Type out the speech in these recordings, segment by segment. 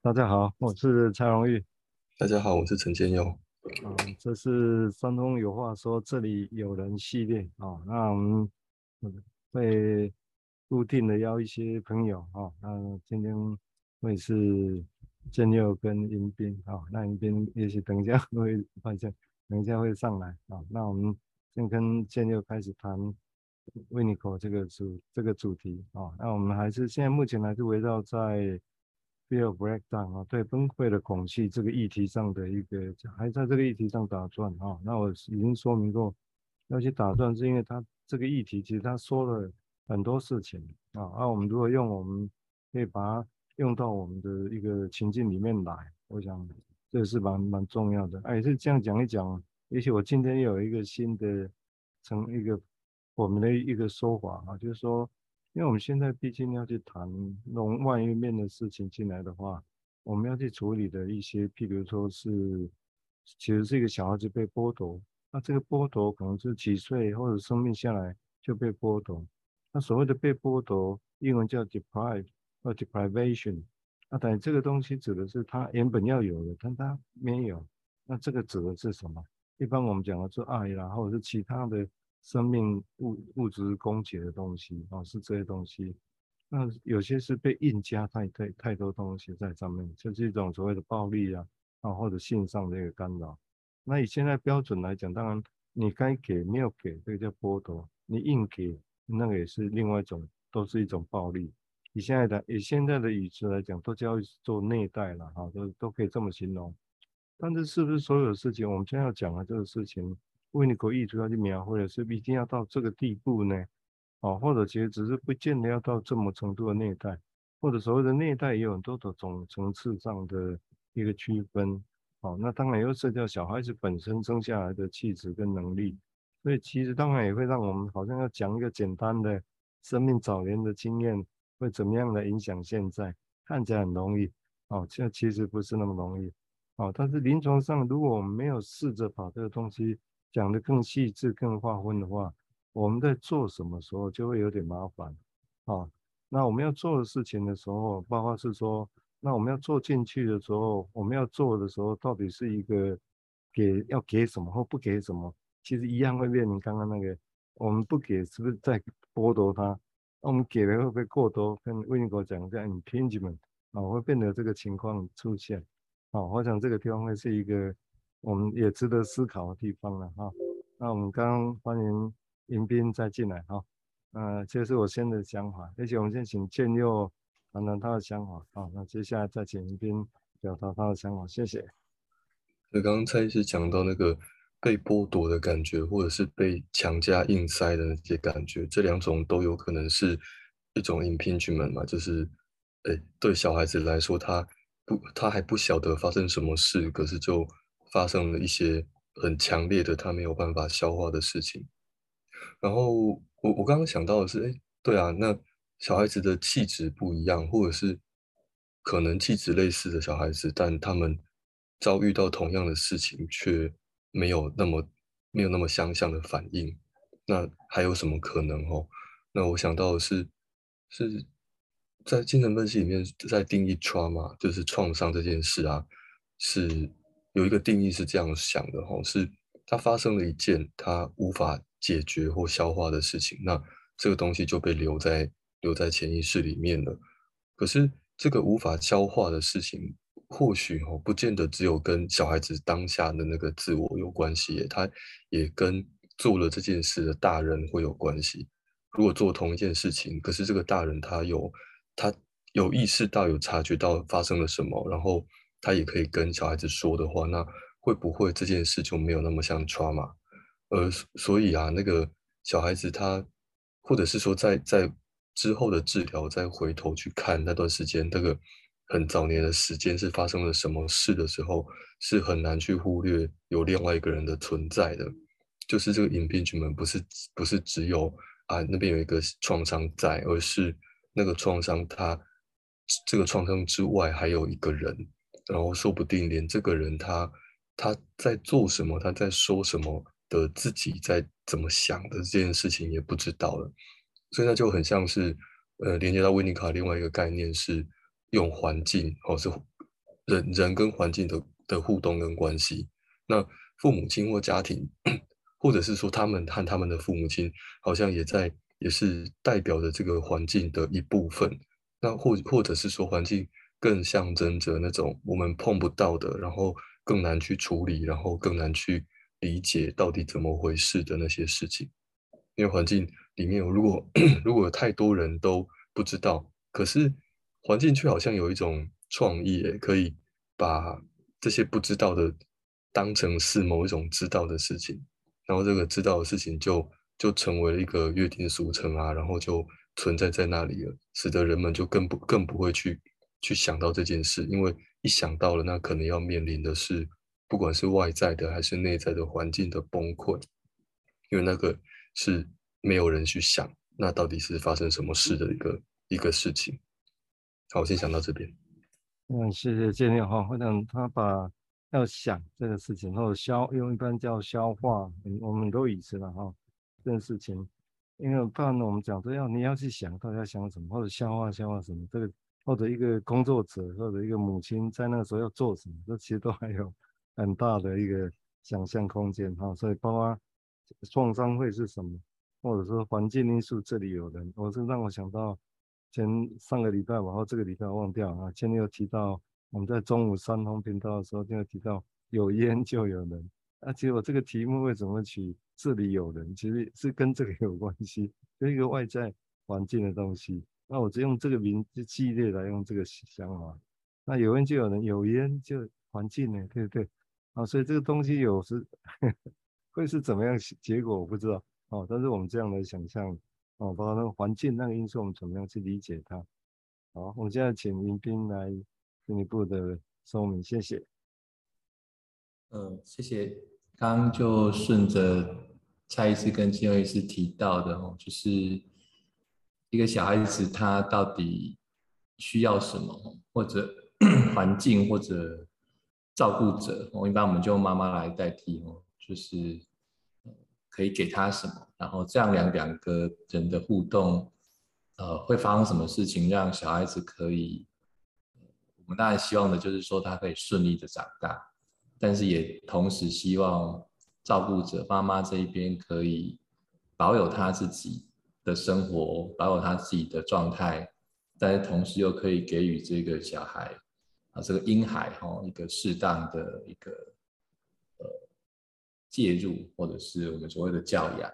大家好，我是蔡荣玉。大家好，我是陈建佑。啊，这是山东有话说，这里有人系列啊。那我们会固定的邀一些朋友啊。那今天会是建佑跟迎宾啊。那迎宾也许等一下会发现，等一下会上来啊。那我们先跟建佑开始谈 Winiko 这个主这个主题啊。那我们还是现在目前还是围绕在。Fear of breakdown 啊，对崩溃的恐惧这个议题上的一个，还在这个议题上打转啊。那我已经说明过，要去打转是因为他这个议题其实他说了很多事情啊。那我们如果用，我们可以把它用到我们的一个情境里面来，我想这是蛮蛮重要的。哎，是这样讲一讲，也许我今天有一个新的成一个我们的一个说法啊，就是说。因为我们现在毕竟要去谈那种外面的事情进来的话，我们要去处理的一些，譬如说是，其实是一个小孩子被剥夺，那这个剥夺可能是几岁或者生命下来就被剥夺。那所谓的被剥夺，英文叫 deprive 或 deprivation，那等于这个东西指的是他原本要有的，但他没有。那这个指的是什么？一般我们讲的是爱啦，或者是其他的。生命物物质供给的东西啊，是这些东西。那有些是被硬加太太太多东西在上面，就是一种所谓的暴力啊啊，或者性上的一个干扰。那以现在标准来讲，当然你该给没有给，这个叫剥夺；你硬给，那个也是另外一种，都是一种暴力。以现在的以现在的语词来讲，都叫做内在了哈，都都可以这么形容。但是是不是所有的事情，我们现在要讲的这个事情？为你口译主要去描绘的是一定要到这个地步呢？哦，或者其实只是不见得要到这么程度的内在，或者所谓的内在也有很多的种层次上的一个区分。哦，那当然又涉及到小孩子本身生下来的气质跟能力，所以其实当然也会让我们好像要讲一个简单的生命早年的经验会怎么样的影响现在，看起来很容易，哦，这其实不是那么容易，哦，但是临床上如果我们没有试着把这个东西。讲得更细致、更划分的话，我们在做什么时候就会有点麻烦啊。那我们要做的事情的时候，包括是说，那我们要做进去的时候，我们要做的时候，到底是一个给要给什么或不给什么？其实一样会面临刚刚那个，我们不给是不是在剥夺他？那我们给的会不会过多？跟 Winiko 讲这样 impingement 啊，会变得这个情况出现啊。我想这个地方会是一个。我们也值得思考的地方了哈。那我们刚刚欢迎迎宾再进来哈。呃，这是我先的想法，而且我们先请建佑谈谈他的想法啊。那接下来再请迎宾表达他的想法，谢谢。那刚刚蔡医师讲到那个被剥夺的感觉，或者是被强加硬塞的那些感觉，这两种都有可能是一种影片剧本嘛，就是，哎，对小孩子来说，他不，他还不晓得发生什么事，可是就。发生了一些很强烈的他没有办法消化的事情，然后我我刚刚想到的是，哎，对啊，那小孩子的气质不一样，或者是可能气质类似的小孩子，但他们遭遇到同样的事情却没有那么没有那么相像的反应，那还有什么可能哦？那我想到的是，是在精神分析里面在定义 trauma，就是创伤这件事啊，是。有一个定义是这样想的哈，是他发生了一件他无法解决或消化的事情，那这个东西就被留在留在潜意识里面了。可是这个无法消化的事情，或许哈不见得只有跟小孩子当下的那个自我有关系，他也跟做了这件事的大人会有关系。如果做同一件事情，可是这个大人他有他有意识到有察觉到发生了什么，然后。他也可以跟小孩子说的话，那会不会这件事就没有那么像 trauma？呃，所以啊，那个小孩子他，或者是说在在之后的治疗，再回头去看那段时间，那个很早年的时间是发生了什么事的时候，是很难去忽略有另外一个人的存在的。就是这个隐病群们不是不是只有啊那边有一个创伤在，而是那个创伤他这个创伤之外还有一个人。然后说不定连这个人他他在做什么，他在说什么的自己在怎么想的这件事情也不知道了，所以那就很像是呃连接到维尼卡另外一个概念是用环境，或、哦、是人人跟环境的的互动跟关系。那父母亲或家庭，或者是说他们和他们的父母亲，好像也在也是代表着这个环境的一部分。那或或者是说环境更象征着那种我们碰不到的，然后更难去处理，然后更难去理解到底怎么回事的那些事情。因为环境里面有，如果 如果有太多人都不知道，可是环境却好像有一种创意，可以把这些不知道的当成是某一种知道的事情，然后这个知道的事情就就成为了一个约定俗成啊，然后就存在在那里了，使得人们就更不更不会去去想到这件事，因为一想到了，那可能要面临的是不管是外在的还是内在的环境的崩溃，因为那个。是没有人去想，那到底是发生什么事的一个一个事情。好，我先想到这边。嗯，谢谢建立哈，我想他把要想这个事情，或者消用一般叫消化，我们都已知了哈，这件事情，因为不然我们讲说要你要去想，到底要想什么，或者消化消化什么，这个或者一个工作者或者一个母亲在那个时候要做什么，这其实都还有 很大的一个想象空间哈，所以包括。创伤会是什么？或者说环境因素？这里有人，我是让我想到前上个礼拜，然后这个礼拜忘掉啊。前面有提到我们在中午三通频道的时候，就有提到有烟就有人。啊，其实我这个题目为什么取这里有人，其实是跟这个有关系，跟一个外在环境的东西。那我就用这个名字系列来用这个想法。那有烟就有人，有烟就环境呢，对不对？啊，所以这个东西有时。会是怎么样结果我不知道哦，但是我们这样来想象哦，包括那个环境那个因素，我们怎么样去理解它？好，我们现在请林彬来进一步的说明，谢谢。呃，谢谢。刚刚就顺着蔡医师跟金佑医师提到的哦，就是一个小孩子他到底需要什么，或者 环境或者照顾者哦，一般我们就用妈妈来代替哦，就是。可以给他什么？然后这样两两个人的互动，呃，会发生什么事情，让小孩子可以？我们当然希望的就是说他可以顺利的长大，但是也同时希望照顾者妈妈这一边可以保有他自己的生活，保有他自己的状态，但是同时又可以给予这个小孩啊，这个婴孩哈，一个适当的一个呃。介入，或者是我们所谓的教养，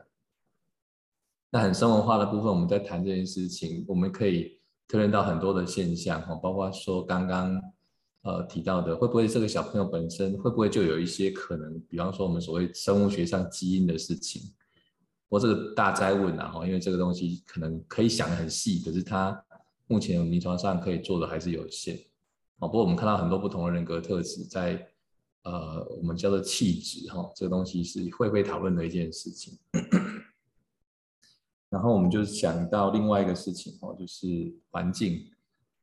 那很生活化的部分，我们在谈这件事情，我们可以推论到很多的现象哈，包括说刚刚呃提到的，会不会这个小朋友本身会不会就有一些可能，比方说我们所谓生物学上基因的事情，我这个大哉问啊哈，因为这个东西可能可以想得很细，可是它目前临床上可以做的还是有限，哦不过我们看到很多不同的人格特质在。呃，我们叫做气质哈，这个东西是会被讨论的一件事情。然后我们就想到另外一个事情哦，就是环境，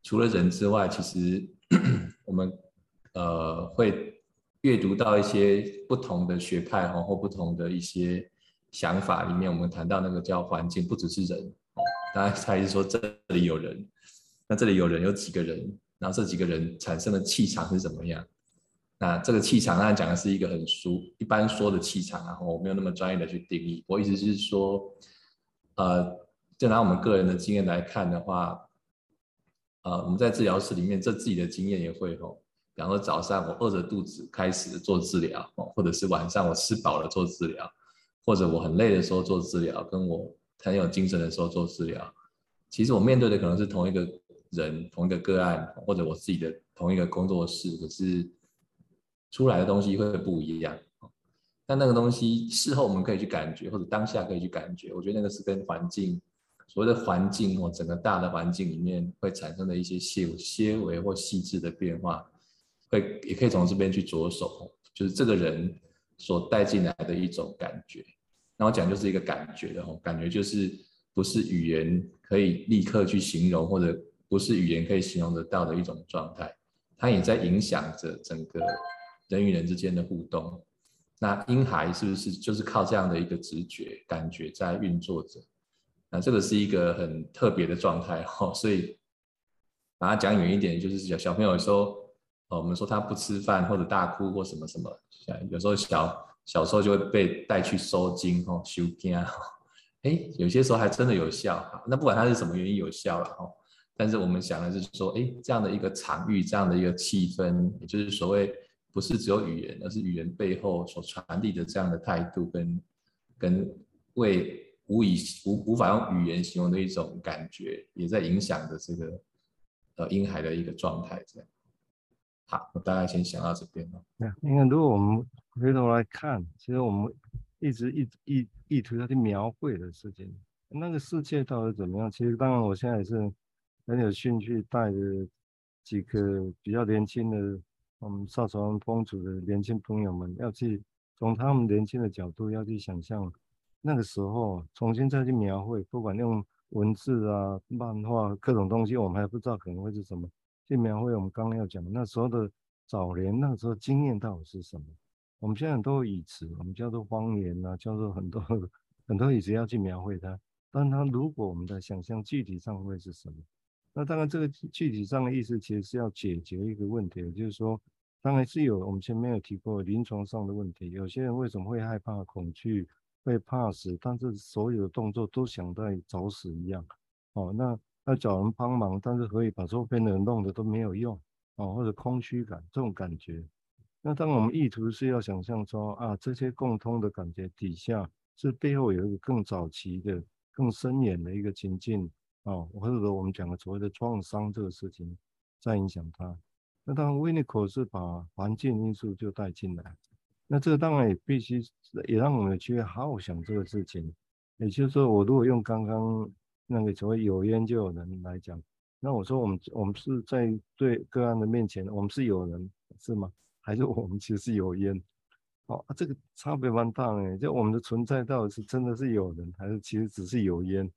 除了人之外，其实我们呃会阅读到一些不同的学派哈，或不同的一些想法里面，我们谈到那个叫环境，不只是人。大家猜是说这里有人，那这里有人有几个人，然后这几个人产生的气场是怎么样？那这个气场，当然讲的是一个很俗一般说的气场，然后我没有那么专业的去定义。我意思是说，呃，就拿我们个人的经验来看的话，呃，我们在治疗室里面，这自己的经验也会吼，比方说早上我饿着肚子开始做治疗，或者是晚上我吃饱了做治疗，或者我很累的时候做治疗，跟我很有精神的时候做治疗，其实我面对的可能是同一个人、同一个个案，或者我自己的同一个工作室，可是。出来的东西会不一样，但那个东西事后我们可以去感觉，或者当下可以去感觉。我觉得那个是跟环境，所谓的环境或整个大的环境里面会产生的一些细些微或细致的变化，会也可以从这边去着手，就是这个人所带进来的一种感觉。那我讲就是一个感觉的，感觉就是不是语言可以立刻去形容，或者不是语言可以形容得到的一种状态，它也在影响着整个。人与人之间的互动，那婴孩是不是就是靠这样的一个直觉感觉在运作着？那这个是一个很特别的状态哦，所以把它讲远一点，就是小小朋友有时候哦，我们说他不吃饭或者大哭或什么什么，有时候小小时候就会被带去收惊哦，修惊啊，哎，有些时候还真的有效。那不管他是什么原因有效了哦，但是我们想的是说，哎，这样的一个场域，这样的一个气氛，也就是所谓不是只有语言，而是语言背后所传递的这样的态度跟跟为无以无无法用语言形容的一种感觉，也在影响着这个呃婴孩的一个状态，这样。好，我大概先想到这边了。那因为如果我们回头来看，其实我们一直一一意图要去描绘的事情，那个世界到底怎么样？其实当然，我现在也是很有兴趣带着几个比较年轻的我们邵潮湾风组的年轻朋友们，要去从他们年轻的角度要去想象。那个时候重新再去描绘，不管用文字啊、漫画各种东西，我们还不知道可能会是什么。去描绘我们刚刚要讲的那时候的早年，那时候经验到底是什么？我们现在很多语词，我们叫做方言啊，叫做很多很多语词要去描绘它。但它如果我们在想象具体上会是什么？那当然这个具体上的意思其实是要解决一个问题，也就是说，当然是有我们前面有提过临床上的问题。有些人为什么会害怕、恐惧？会怕死，但是所有的动作都想在找死一样。哦，那要找人帮忙，但是可以把周边的人弄得都没有用。哦，或者空虚感这种感觉。那当我们意图是要想象说啊，这些共通的感觉底下，是背后有一个更早期的、更深远的一个情境。哦，或者说我们讲的所谓的创伤这个事情在影响他。那当然，维尼口是把环境因素就带进来。那这个当然也必须也让我们去好好想这个事情，也就是说，我如果用刚刚那个所谓有烟就有人来讲，那我说我们我们是在对个案的面前，我们是有人是吗？还是我们其实是有烟？哦，这个差别蛮大哎，就我们的存在到底是真的是有人，还是其实只是有烟？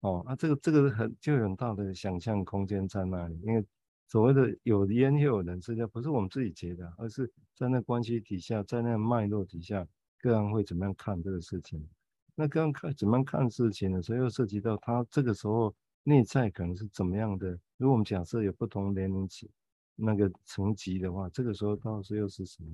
哦，啊，这个这个很就有很大的想象空间在那里，因为。所谓的有烟又有人，实际上不是我们自己觉得，而是在那关系底下，在那脉络底下，个案会怎么样看这个事情？那刚看怎么样看事情呢？所以又涉及到他这个时候内在可能是怎么样的？如果我们假设有不同年龄层那个层级的话，这个时候到时候又是什么？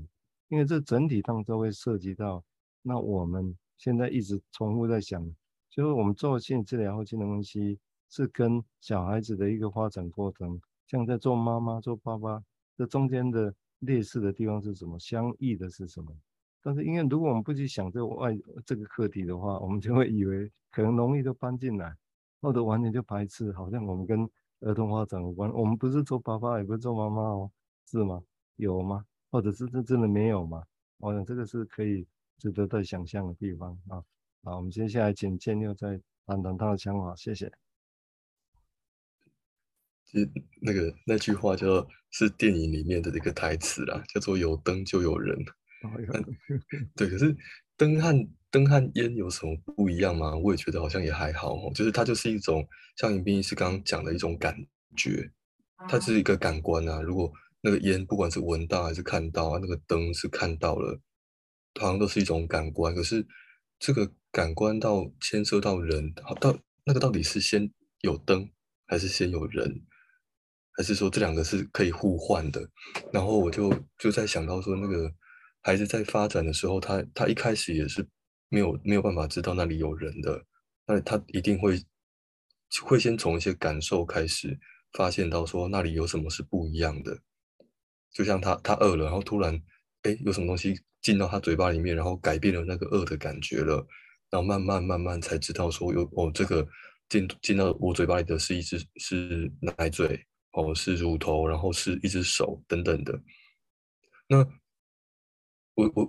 因为这整体当中会涉及到，那我们现在一直重复在想，就是我们做心理治疗或精神分析，是跟小孩子的一个发展过程。像在做妈妈、做爸爸，这中间的劣势的地方是什么？相异的是什么？但是因为如果我们不去想这个外这个课题的话，我们就会以为可能容易就搬进来，或者完全就排斥，好像我们跟儿童发展无关。我们不是做爸爸，也不是做妈妈哦，是吗？有吗？或者是这真的没有吗？我想这个是可以值得再想象的地方啊。好，我们接下来请建佑再谈谈他的想法，谢谢。其那个那句话叫是电影里面的这个台词啦，叫做“有灯就有人”。对，可是灯和灯和烟有什么不一样吗？我也觉得好像也还好哦，就是它就是一种像迎宾医师刚刚讲的一种感觉，它是一个感官啊。如果那个烟不管是闻到还是看到啊，那个灯是看到了，好像都是一种感官。可是这个感官到牵涉到人，好到那个到底是先有灯还是先有人？还是说这两个是可以互换的？然后我就就在想到说，那个孩子在发展的时候，他他一开始也是没有没有办法知道那里有人的，那他一定会会先从一些感受开始发现到说那里有什么是不一样的。就像他他饿了，然后突然哎有什么东西进到他嘴巴里面，然后改变了那个饿的感觉了，然后慢慢慢慢才知道说有哦这个进进到我嘴巴里的是一只是奶嘴。哦，是乳头，然后是一只手等等的。那我我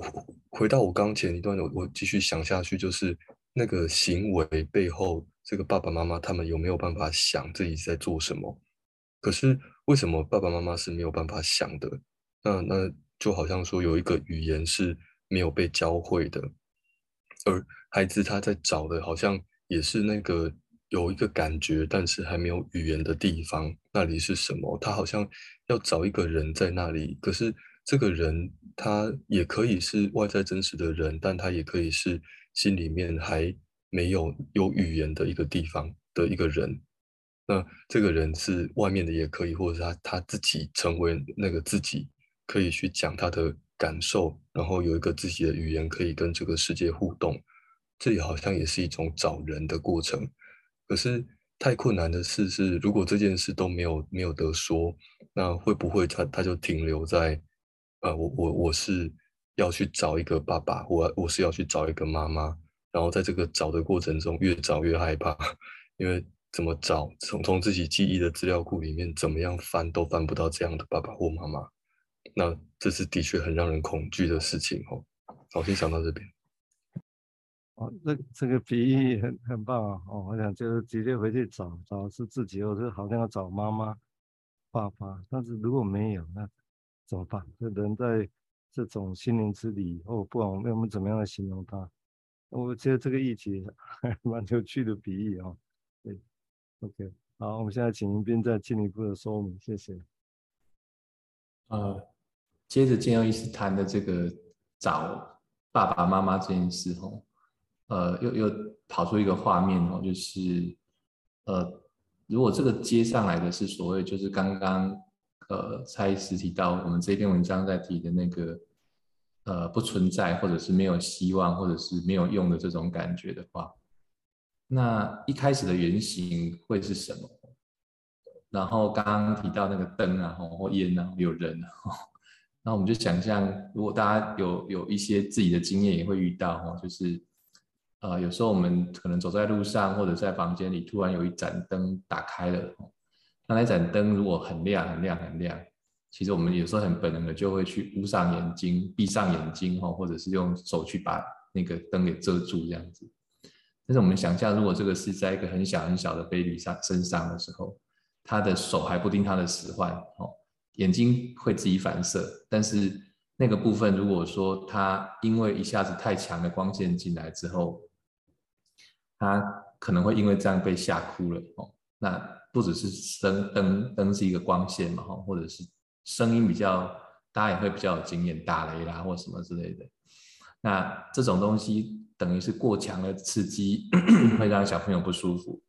回到我刚前一段，我我继续想下去，就是那个行为背后，这个爸爸妈妈他们有没有办法想自己在做什么？可是为什么爸爸妈妈是没有办法想的？那那就好像说有一个语言是没有被教会的，而孩子他在找的，好像也是那个。有一个感觉，但是还没有语言的地方，那里是什么？他好像要找一个人在那里，可是这个人他也可以是外在真实的人，但他也可以是心里面还没有有语言的一个地方的一个人。那这个人是外面的也可以，或者他他自己成为那个自己，可以去讲他的感受，然后有一个自己的语言可以跟这个世界互动。这里好像也是一种找人的过程。可是太困难的事是，如果这件事都没有没有得说，那会不会他他就停留在，呃，我我我是要去找一个爸爸，我我是要去找一个妈妈，然后在这个找的过程中越找越害怕，因为。怎么找？从从自己记忆的资料库里面，怎么样翻都翻不到这样的爸爸或妈妈。那这是的确很让人恐惧的事情哦。好，先想到这边。哦，这这个比喻很很棒啊！哦，我想就是直接回去找找是自己，或者好像要找妈妈、爸爸。但是如果没有，那怎么办？这人在这种心灵之旅，哦，不管我们我们怎么样来形容他，我觉得这个议题还蛮有趣的比喻、哦。对。OK，好，我们现在请一斌再进一步的说明，谢谢。呃，接着建佑医师谈的这个找爸爸妈妈这件事哦，呃，又又跑出一个画面哦，就是呃，如果这个接上来的是所谓就是刚刚呃蔡医师提到我们这篇文章在提的那个呃不存在或者是没有希望或者是没有用的这种感觉的话。那一开始的原型会是什么？然后刚刚提到那个灯啊，或烟啊，有人啊，那我们就想象，如果大家有有一些自己的经验，也会遇到哦，就是呃，有时候我们可能走在路上，或者在房间里，突然有一盏灯打开了，那那盏灯如果很亮、很亮、很亮，其实我们有时候很本能的就会去捂上眼睛、闭上眼睛哈，或者是用手去把那个灯给遮住这样子。但是我们想象，如果这个是在一个很小很小的 baby 上身上的时候，他的手还不听他的使唤，哦，眼睛会自己反射。但是那个部分，如果说他因为一下子太强的光线进来之后，他可能会因为这样被吓哭了，哦。那不只是灯灯灯是一个光线嘛，或者是声音比较，大家也会比较有经验，打雷啦或什么之类的。那这种东西。等于是过强的刺激 会让小朋友不舒服，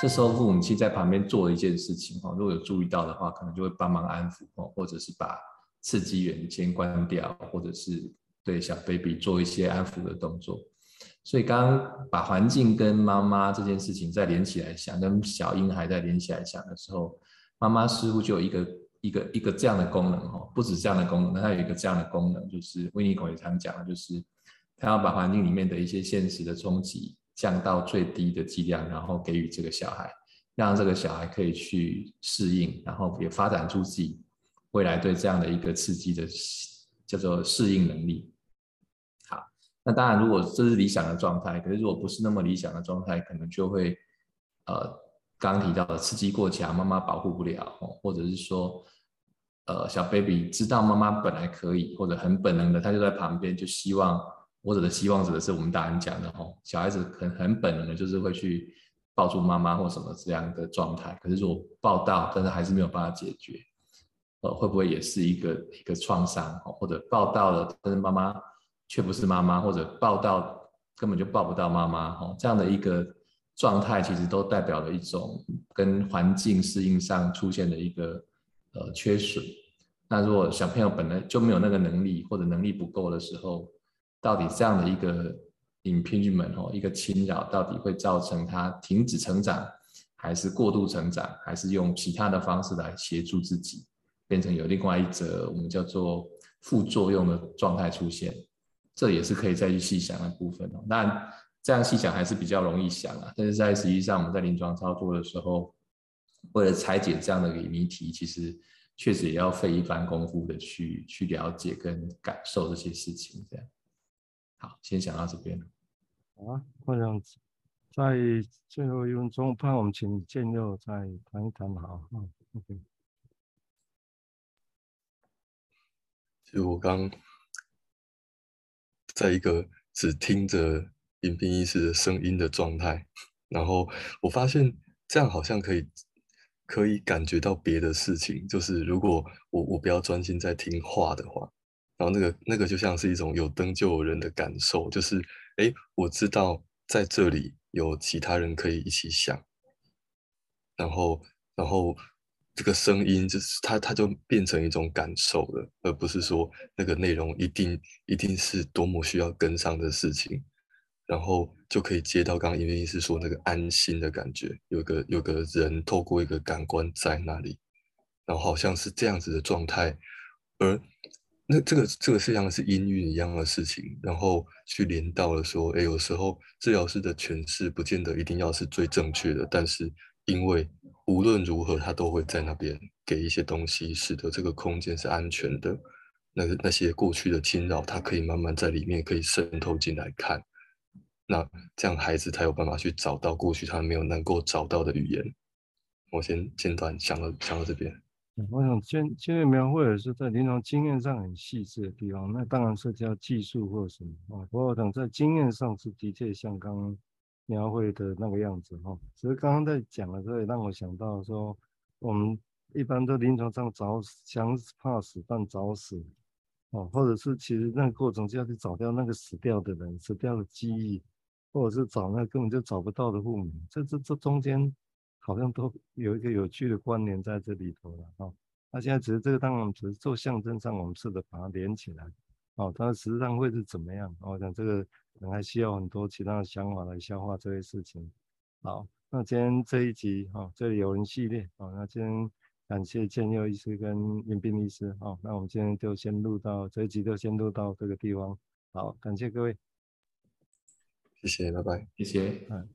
这时候父母亲在旁边做一件事情哈，如果有注意到的话，可能就会帮忙安抚哦，或者是把刺激源先关掉，或者是对小 baby 做一些安抚的动作。所以刚刚把环境跟妈妈这件事情再连起来想，跟小婴孩再连起来想的时候，妈妈似乎就有一个一个一个这样的功能哈，不止这样的功能，那它有一个这样的功能，就是温尼孔也常讲的，就是。他要把环境里面的一些现实的冲击降到最低的剂量，然后给予这个小孩，让这个小孩可以去适应，然后也发展出自己未来对这样的一个刺激的叫做适应能力。那当然，如果这是理想的状态，可是如果不是那么理想的状态，可能就会呃，刚刚提到的刺激过强，妈妈保护不了，或者是说呃，小 baby 知道妈妈本来可以，或者很本能的，他就在旁边就希望。或者的希望指的是我们大人讲的哦，小孩子很很本能的，就是会去抱住妈妈或什么这样的状态。可是如果抱到，但是还是没有办法解决，呃，会不会也是一个一个创伤？或者抱到了，但是妈妈却不是妈妈，或者抱到根本就抱不到妈妈，吼，这样的一个状态，其实都代表了一种跟环境适应上出现的一个呃缺损。那如果小朋友本来就没有那个能力，或者能力不够的时候，到底这样的一个 impingement 哦，一个侵扰，到底会造成他停止成长，还是过度成长，还是用其他的方式来协助自己，变成有另外一则我们叫做副作用的状态出现？这也是可以再去细想的部分哦。当然，这样细想还是比较容易想啊，但是在实际上我们在临床操作的时候，为了拆解这样的一个谜题，其实确实也要费一番功夫的去去了解跟感受这些事情，这样。好，先想到这边。好啊，这样子在最后一分钟，怕我们请建佑再谈一谈好。嗯，OK。其实我刚在一个只听着林斌医师的声音的状态，然后我发现这样好像可以可以感觉到别的事情，就是如果我我不要专心在听话的话。然后那个那个就像是一种有灯就有人的感受，就是哎，我知道在这里有其他人可以一起想，然后然后这个声音就是它它就变成一种感受了，而不是说那个内容一定一定是多么需要跟上的事情，然后就可以接到刚刚音乐医师说那个安心的感觉，有个有个人透过一个感官在那里，然后好像是这样子的状态，而。那这个这个是像是音韵一样的事情，然后去连到了说，哎，有时候治疗师的诠释不见得一定要是最正确的，但是因为无论如何，他都会在那边给一些东西，使得这个空间是安全的。那那些过去的侵扰，他可以慢慢在里面可以渗透进来看，那这样孩子才有办法去找到过去他没有能够找到的语言。我先简短讲到讲到这边。我想先先描绘的是在临床经验上很细致的地方，那当然涉及到技术或者什么啊。不过我想在经验上是的确像刚刚描绘的那个样子哈。其实刚刚在讲的时候，也让我想到说，我们一般都临床上找想怕死但找死哦，或者是其实那个过程就要去找掉那个死掉的人、死掉的记忆，或者是找那根本就找不到的父母，这这这中间。好像都有一个有趣的关联在这里头了哈。那现在只是这个，当然只是做象征上，我们试着把它连起来。哦，它实际上会是怎么样？我想这个可能还需要很多其他的想法来消化这些事情。好，那今天这一集哈，这里有人系列。好，那今天感谢建佑医师跟严斌医师。好，那我们今天就先录到这一集，就先录到这个地方。好，感谢各位，谢谢，拜拜，谢谢，嗯。